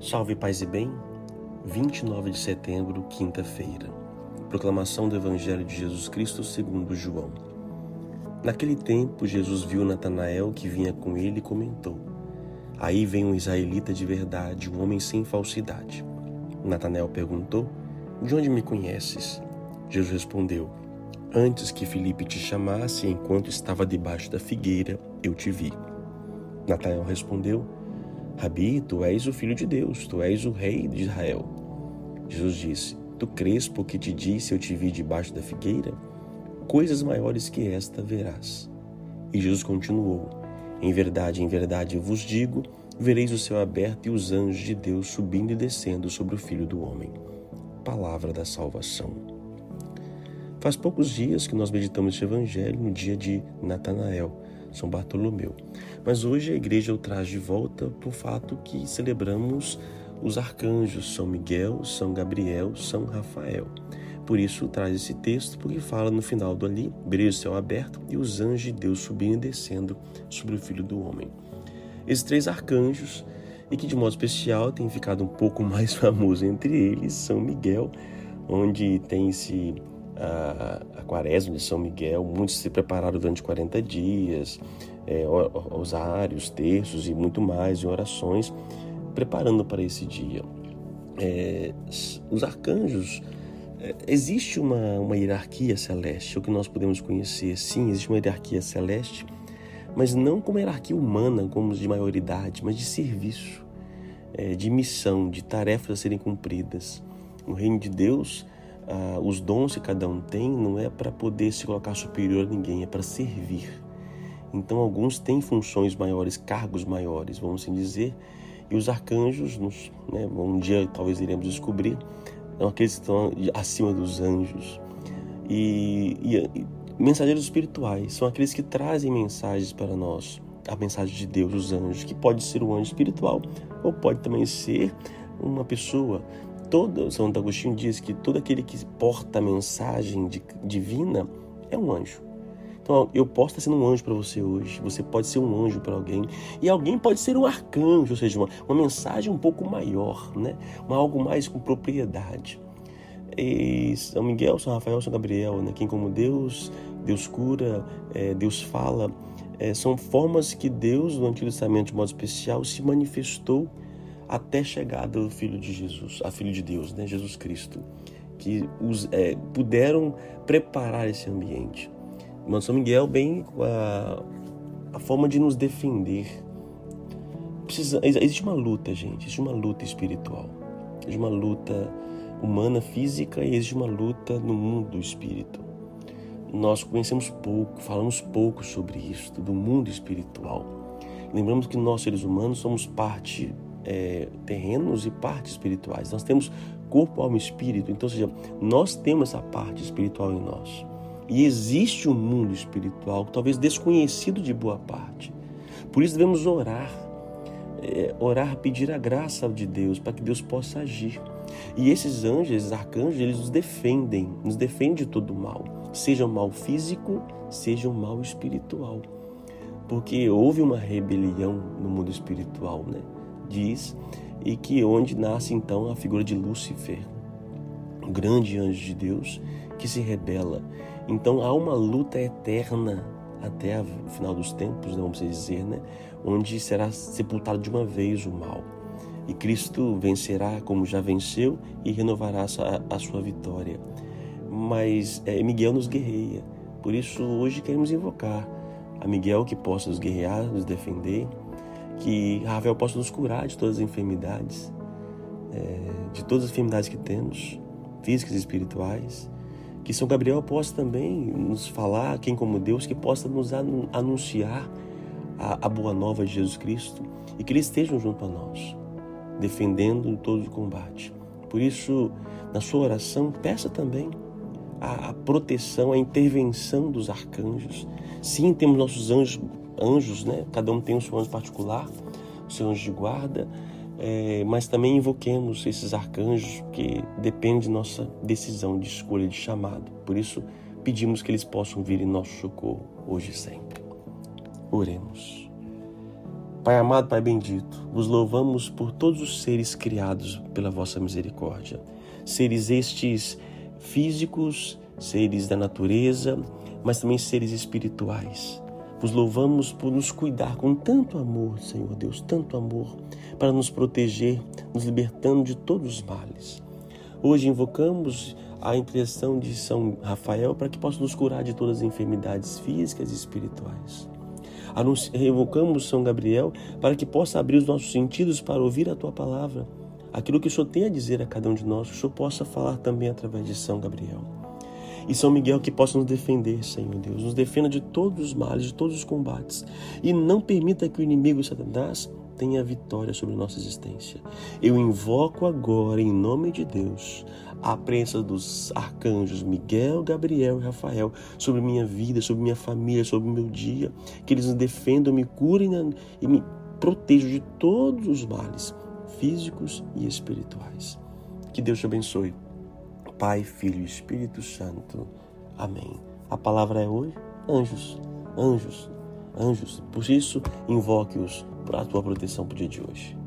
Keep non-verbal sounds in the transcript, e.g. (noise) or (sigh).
Salve paz e bem, 29 de setembro, quinta-feira. Proclamação do Evangelho de Jesus Cristo segundo João. Naquele tempo, Jesus viu Natanael que vinha com ele e comentou: Aí vem um israelita de verdade, um homem sem falsidade. Natanael perguntou: De onde me conheces? Jesus respondeu: Antes que Felipe te chamasse, enquanto estava debaixo da figueira, eu te vi. Natanael respondeu: Rabi, tu és o filho de Deus, tu és o rei de Israel. Jesus disse: Tu crês porque te disse eu te vi debaixo da figueira? Coisas maiores que esta verás. E Jesus continuou: Em verdade, em verdade vos digo: vereis o céu aberto e os anjos de Deus subindo e descendo sobre o filho do homem. Palavra da salvação. Faz poucos dias que nós meditamos este evangelho no dia de Natanael são Bartolomeu. Mas hoje a igreja o traz de volta por fato que celebramos os arcanjos São Miguel, São Gabriel, São Rafael. Por isso traz esse texto, porque fala no final do ali, brilha o céu aberto e os anjos de Deus subindo e descendo sobre o Filho do Homem. Esses três arcanjos, e que de modo especial tem ficado um pouco (laughs) mais famoso entre eles, São Miguel, onde tem esse a, a quaresma de São Miguel, muitos se prepararam durante 40 dias, é, terços e muito mais, em orações, preparando para esse dia. É, os arcanjos, é, existe uma, uma hierarquia celeste, o que nós podemos conhecer, sim, existe uma hierarquia celeste, mas não como hierarquia humana, como de maioridade, mas de serviço, é, de missão, de tarefas a serem cumpridas. No reino de Deus, ah, os dons que cada um tem não é para poder se colocar superior a ninguém, é para servir. Então, alguns têm funções maiores, cargos maiores, vamos assim dizer, e os arcanjos, nos, né, um dia talvez iremos descobrir, são aqueles que estão acima dos anjos. E, e, e mensageiros espirituais são aqueles que trazem mensagens para nós, a mensagem de Deus, os anjos, que pode ser um anjo espiritual ou pode também ser uma pessoa todo Santo Agostinho diz que todo aquele que porta a mensagem de, divina é um anjo. Então, eu posso estar sendo um anjo para você hoje, você pode ser um anjo para alguém, e alguém pode ser um arcanjo, ou seja, uma, uma mensagem um pouco maior, né? Uma, algo mais com propriedade. E São Miguel, São Rafael, São Gabriel, né? quem como Deus, Deus cura, é, Deus fala, é, são formas que Deus, no Antigo Testamento de modo especial, se manifestou até chegada do Filho de Jesus, a Filho de Deus, né, Jesus Cristo, que os, é, puderam preparar esse ambiente. Irmão São Miguel, bem a, a forma de nos defender. Precisa, existe uma luta, gente, existe uma luta espiritual, existe uma luta humana, física e existe uma luta no mundo do espírito. Nós conhecemos pouco, falamos pouco sobre isso, do mundo espiritual. Lembramos que nós, seres humanos, somos parte é, terrenos e partes espirituais. Nós temos corpo, alma e espírito. Então, ou seja, nós temos essa parte espiritual em nós. E existe um mundo espiritual, talvez desconhecido de boa parte. Por isso devemos orar, é, orar, pedir a graça de Deus para que Deus possa agir. E esses anjos, esses arcanjos, eles nos defendem, nos defendem de todo mal, seja o mal físico, seja o mal espiritual. Porque houve uma rebelião no mundo espiritual, né? Diz, e que onde nasce então a figura de Lúcifer, o grande anjo de Deus que se rebela. Então há uma luta eterna até o final dos tempos, né, vamos dizer, né, onde será sepultado de uma vez o mal. E Cristo vencerá como já venceu e renovará a, a sua vitória. Mas é, Miguel nos guerreia. Por isso hoje queremos invocar a Miguel que possa nos guerrear, nos defender, que Rafael possa nos curar de todas as enfermidades, é, de todas as enfermidades que temos, físicas e espirituais. Que São Gabriel possa também nos falar, quem como Deus, que possa nos anunciar a, a boa nova de Jesus Cristo e que Ele esteja junto a nós, defendendo todo o combate. Por isso, na sua oração, peça também a, a proteção, a intervenção dos arcanjos. Sim, temos nossos anjos anjos, né? Cada um tem o seu anjo particular, o seu anjo de guarda, é, mas também invoquemos esses arcanjos que depende de nossa decisão de escolha de chamado. Por isso, pedimos que eles possam vir em nosso socorro hoje e sempre. Oremos. Pai amado, Pai bendito, vos louvamos por todos os seres criados pela vossa misericórdia. Seres estes físicos, seres da natureza, mas também seres espirituais. Vos louvamos por nos cuidar com tanto amor, Senhor Deus, tanto amor, para nos proteger, nos libertando de todos os males. Hoje invocamos a intercessão de São Rafael para que possa nos curar de todas as enfermidades físicas e espirituais. Invocamos São Gabriel para que possa abrir os nossos sentidos para ouvir a tua palavra. Aquilo que o Senhor tem a dizer a cada um de nós, que o Senhor possa falar também através de São Gabriel. E São Miguel que possa nos defender, Senhor Deus, nos defenda de todos os males, de todos os combates. E não permita que o inimigo Satanás tenha vitória sobre nossa existência. Eu invoco agora, em nome de Deus, a presença dos arcanjos Miguel, Gabriel e Rafael sobre minha vida, sobre minha família, sobre o meu dia, que eles me defendam, me curem e me protejam de todos os males físicos e espirituais. Que Deus te abençoe. Pai, Filho e Espírito Santo. Amém. A palavra é hoje anjos, anjos, anjos. Por isso, invoque-os para a tua proteção para o dia de hoje.